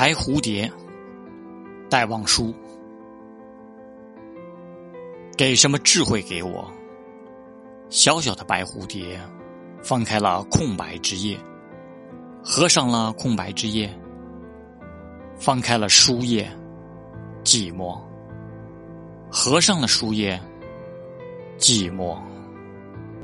白蝴蝶，戴望舒。给什么智慧给我？小小的白蝴蝶，翻开了空白之页，合上了空白之页，翻开了书页，寂寞；合上了书页，寂寞。